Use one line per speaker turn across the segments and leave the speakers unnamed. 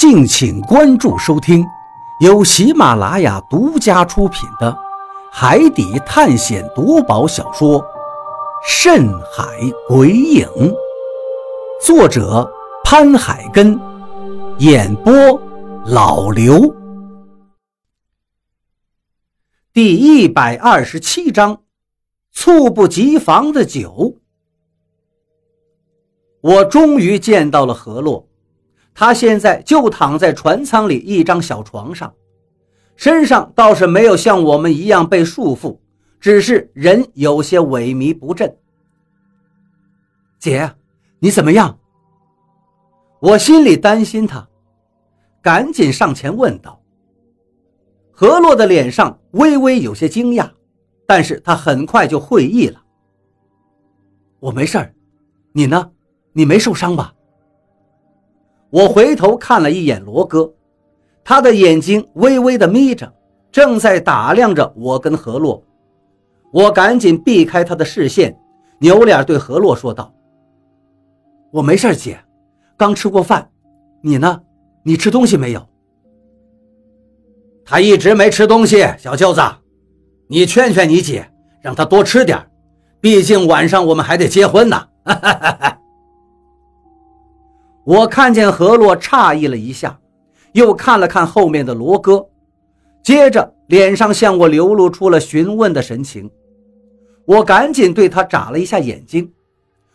敬请关注收听，由喜马拉雅独家出品的《海底探险夺宝小说》《深海鬼影》，作者潘海根，演播老刘。第一百二十七章，猝不及防的酒。我终于见到了何洛。他现在就躺在船舱里一张小床上，身上倒是没有像我们一样被束缚，只是人有些萎靡不振。姐，你怎么样？我心里担心他，赶紧上前问道。何洛的脸上微微有些惊讶，但是他很快就会意了。我没事儿，你呢？你没受伤吧？我回头看了一眼罗哥，他的眼睛微微的眯着，正在打量着我跟何洛。我赶紧避开他的视线，扭脸对何洛说道：“我没事，姐，刚吃过饭。你呢？你吃东西没有？”
他一直没吃东西，小舅子，你劝劝你姐，让他多吃点，毕竟晚上我们还得结婚呢。哈哈哈哈。
我看见何洛诧异了一下，又看了看后面的罗哥，接着脸上向我流露出了询问的神情。我赶紧对他眨了一下眼睛，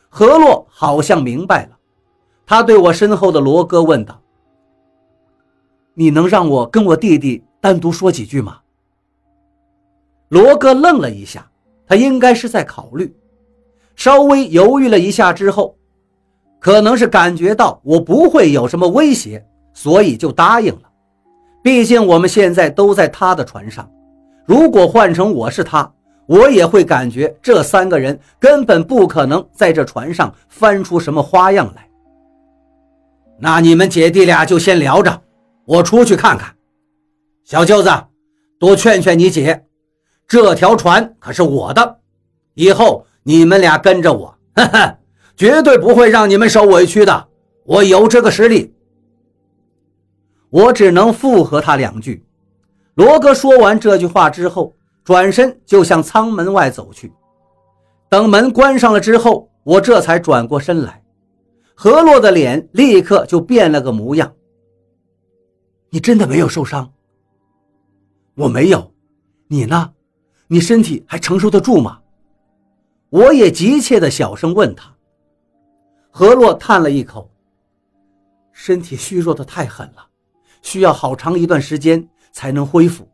何洛好像明白了，他对我身后的罗哥问道：“你能让我跟我弟弟单独说几句吗？”罗哥愣了一下，他应该是在考虑，稍微犹豫了一下之后。可能是感觉到我不会有什么威胁，所以就答应了。毕竟我们现在都在他的船上，如果换成我是他，我也会感觉这三个人根本不可能在这船上翻出什么花样来。
那你们姐弟俩就先聊着，我出去看看。小舅子，多劝劝你姐，这条船可是我的，以后你们俩跟着我，哈哈。绝对不会让你们受委屈的，我有这个实力。
我只能附和他两句。罗哥说完这句话之后，转身就向舱门外走去。等门关上了之后，我这才转过身来。何洛的脸立刻就变了个模样。你真的没有受伤？我没有。你呢？你身体还承受得住吗？我也急切的小声问他。何洛叹了一口，身体虚弱的太狠了，需要好长一段时间才能恢复。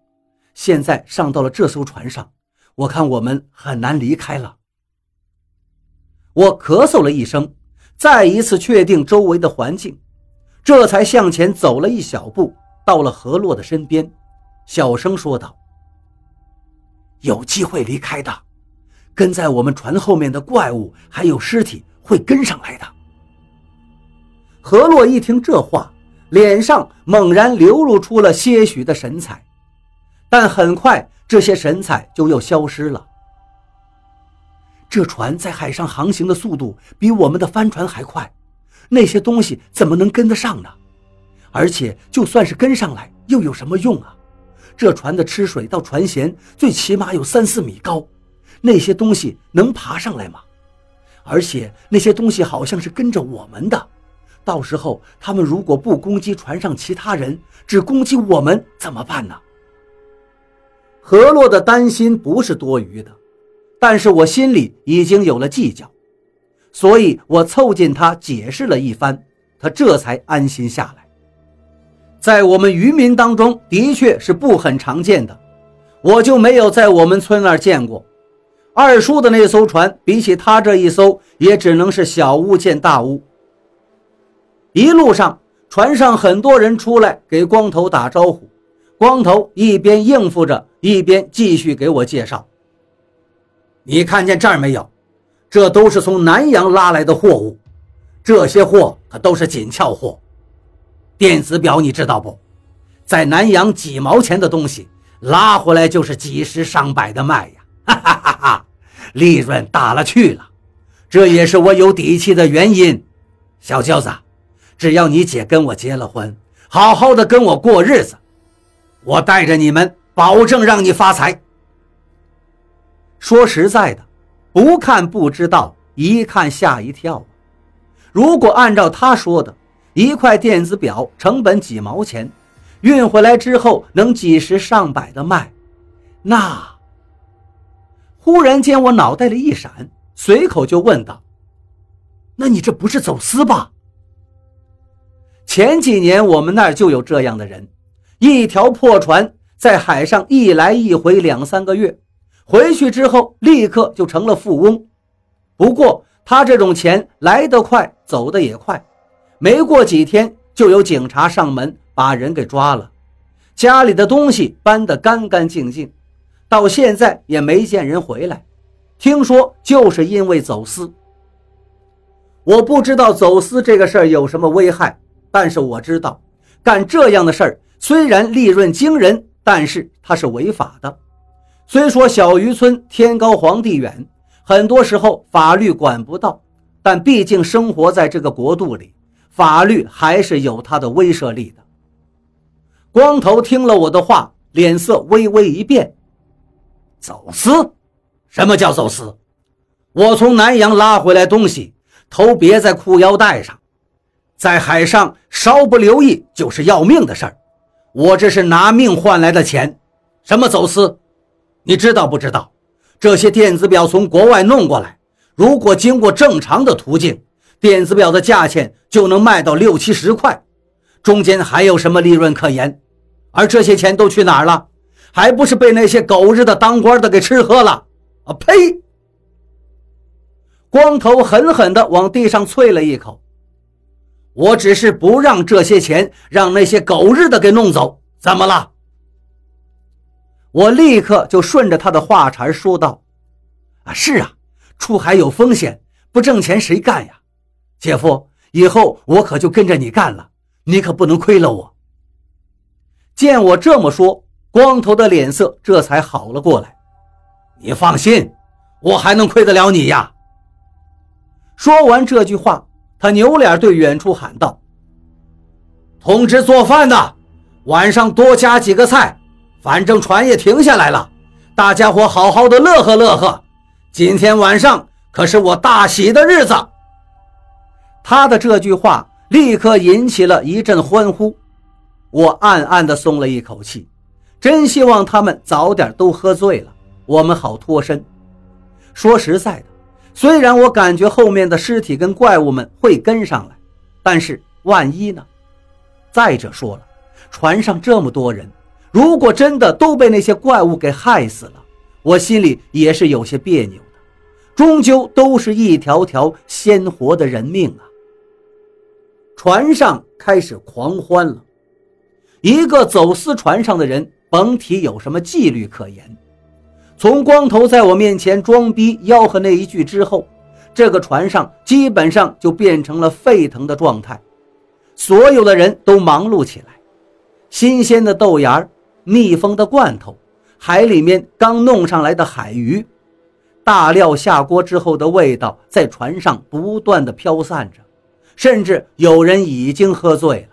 现在上到了这艘船上，我看我们很难离开了。我咳嗽了一声，再一次确定周围的环境，这才向前走了一小步，到了何洛的身边，小声说道：“有机会离开的，跟在我们船后面的怪物还有尸体。”会跟上来的。何洛一听这话，脸上猛然流露出了些许的神采，但很快这些神采就又消失了。这船在海上航行的速度比我们的帆船还快，那些东西怎么能跟得上呢？而且就算是跟上来，又有什么用啊？这船的吃水到船舷最起码有三四米高，那些东西能爬上来吗？而且那些东西好像是跟着我们的，到时候他们如果不攻击船上其他人，只攻击我们怎么办呢？何洛的担心不是多余的，但是我心里已经有了计较，所以我凑近他解释了一番，他这才安心下来。在我们渔民当中，的确是不很常见的，我就没有在我们村那儿见过。二叔的那艘船，比起他这一艘，也只能是小巫见大巫。一路上，船上很多人出来给光头打招呼，光头一边应付着，一边继续给我介绍。
你看见这儿没有？这都是从南洋拉来的货物，这些货可都是紧俏货。电子表你知道不？在南洋几毛钱的东西，拉回来就是几十上百的卖呀。哈哈哈哈利润大了去了，这也是我有底气的原因。小舅子，只要你姐跟我结了婚，好好的跟我过日子，我带着你们，保证让你发财。
说实在的，不看不知道，一看吓一跳。如果按照他说的，一块电子表成本几毛钱，运回来之后能几十上百的卖，那……忽然间我脑袋里一闪，随口就问道：“那你这不是走私吧？”前几年我们那儿就有这样的人，一条破船在海上一来一回两三个月。回去之后，立刻就成了富翁。不过他这种钱来得快，走得也快，没过几天就有警察上门把人给抓了，家里的东西搬得干干净净，到现在也没见人回来。听说就是因为走私。我不知道走私这个事儿有什么危害，但是我知道，干这样的事儿虽然利润惊人，但是它是违法的。虽说小渔村天高皇帝远，很多时候法律管不到，但毕竟生活在这个国度里，法律还是有它的威慑力的。光头听了我的话，脸色微微一变：“
走私？什么叫走私？我从南洋拉回来东西，头别在裤腰带上，在海上稍不留意就是要命的事儿。我这是拿命换来的钱，什么走私？”你知道不知道，这些电子表从国外弄过来，如果经过正常的途径，电子表的价钱就能卖到六七十块，中间还有什么利润可言？而这些钱都去哪儿了？还不是被那些狗日的当官的给吃喝了？啊呸！
光头狠狠地往地上啐了一口。
我只是不让这些钱让那些狗日的给弄走，怎么了？
我立刻就顺着他的话茬说道：“
啊，是啊，出海有风险，不挣钱谁干呀？姐夫，以后我可就跟着你干了，你可不能亏了我。”
见我这么说，光头的脸色这才好了过来。
你放心，我还能亏得了你呀？
说完这句话，他扭脸对远处喊道：“
通知做饭的，晚上多加几个菜。”反正船也停下来了，大家伙好好的乐呵乐呵。今天晚上可是我大喜的日子。
他的这句话立刻引起了一阵欢呼，我暗暗的松了一口气，真希望他们早点都喝醉了，我们好脱身。说实在的，虽然我感觉后面的尸体跟怪物们会跟上来，但是万一呢？再者说了，船上这么多人。如果真的都被那些怪物给害死了，我心里也是有些别扭的。终究都是一条条鲜活的人命啊！船上开始狂欢了。一个走私船上的人，甭提有什么纪律可言。从光头在我面前装逼吆喝那一句之后，这个船上基本上就变成了沸腾的状态。所有的人都忙碌起来，新鲜的豆芽儿。密封的罐头，海里面刚弄上来的海鱼，大料下锅之后的味道在船上不断的飘散着，甚至有人已经喝醉了。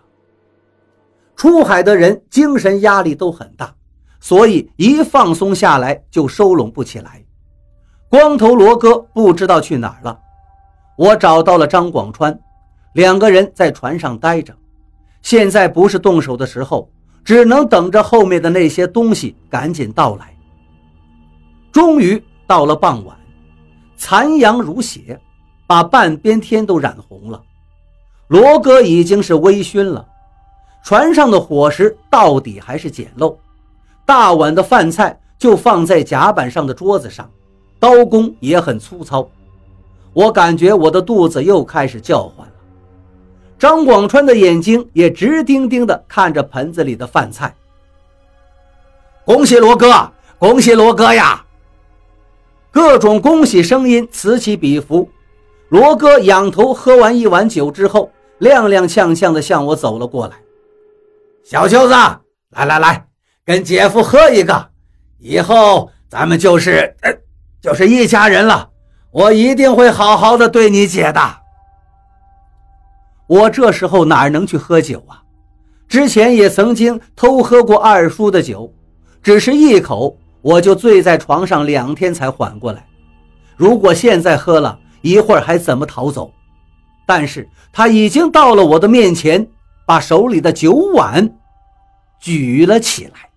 出海的人精神压力都很大，所以一放松下来就收拢不起来。光头罗哥不知道去哪儿了，我找到了张广川，两个人在船上待着。现在不是动手的时候。只能等着后面的那些东西赶紧到来。终于到了傍晚，残阳如血，把半边天都染红了。罗哥已经是微醺了，船上的伙食到底还是简陋，大碗的饭菜就放在甲板上的桌子上，刀工也很粗糙。我感觉我的肚子又开始叫唤了。张广川的眼睛也直盯盯地看着盆子里的饭菜。
恭喜罗哥，恭喜罗哥呀！
各种恭喜声音此起彼伏。罗哥仰头喝完一碗酒之后，踉踉跄跄地向我走了过来。
小舅子来来来跟姐夫喝一个。以后咱们就是就是一家人了我一定会好好的对你姐的
我这时候哪能去喝酒啊？之前也曾经偷喝过二叔的酒只是一口我就醉在床上两天才缓过来。如果现在喝了一会儿还怎么逃走？但是他已经到了我的面前把手里的酒碗举了起来。